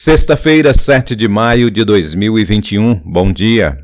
Sexta-feira, 7 de maio de 2021. Bom dia.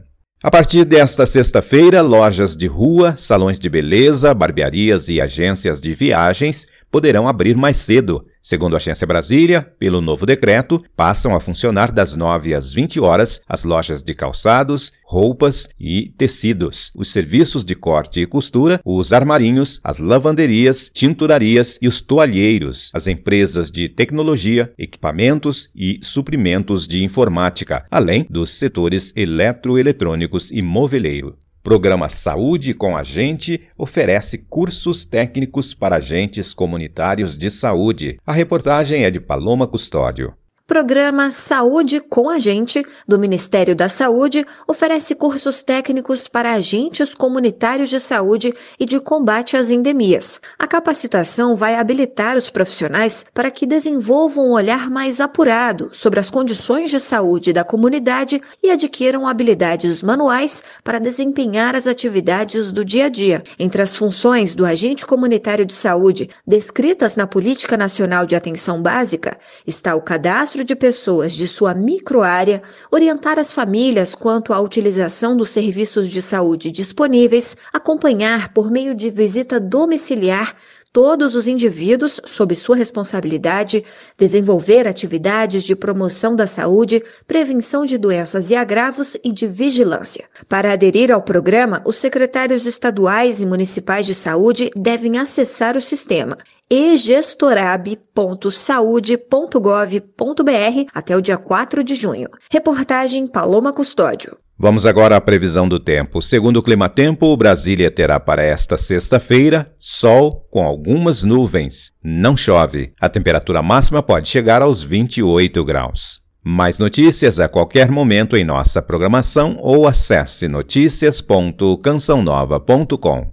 A partir desta sexta-feira, lojas de rua, salões de beleza, barbearias e agências de viagens poderão abrir mais cedo. Segundo a Agência Brasília, pelo novo decreto, passam a funcionar das 9 às 20 horas as lojas de calçados, roupas e tecidos, os serviços de corte e costura, os armarinhos, as lavanderias, tinturarias e os toalheiros, as empresas de tecnologia, equipamentos e suprimentos de informática, além dos setores eletroeletrônicos e moveleiro. Programa Saúde com a Gente oferece cursos técnicos para agentes comunitários de saúde. A reportagem é de Paloma Custódio. Programa Saúde com a Gente, do Ministério da Saúde, oferece cursos técnicos para agentes comunitários de saúde e de combate às endemias. A capacitação vai habilitar os profissionais para que desenvolvam um olhar mais apurado sobre as condições de saúde da comunidade e adquiram habilidades manuais para desempenhar as atividades do dia a dia. Entre as funções do agente comunitário de saúde descritas na Política Nacional de Atenção Básica está o cadastro cadastro de pessoas de sua microárea, orientar as famílias quanto à utilização dos serviços de saúde disponíveis, acompanhar por meio de visita domiciliar todos os indivíduos sob sua responsabilidade, desenvolver atividades de promoção da saúde, prevenção de doenças e agravos e de vigilância. Para aderir ao programa, os secretários estaduais e municipais de saúde devem acessar o sistema egestorab.saude.gov.br até o dia 4 de junho. Reportagem Paloma Custódio. Vamos agora à previsão do tempo. Segundo o Clima Tempo, Brasília terá para esta sexta-feira sol com algumas nuvens. Não chove. A temperatura máxima pode chegar aos 28 graus. Mais notícias a qualquer momento em nossa programação ou acesse notícias.cançãonova.com.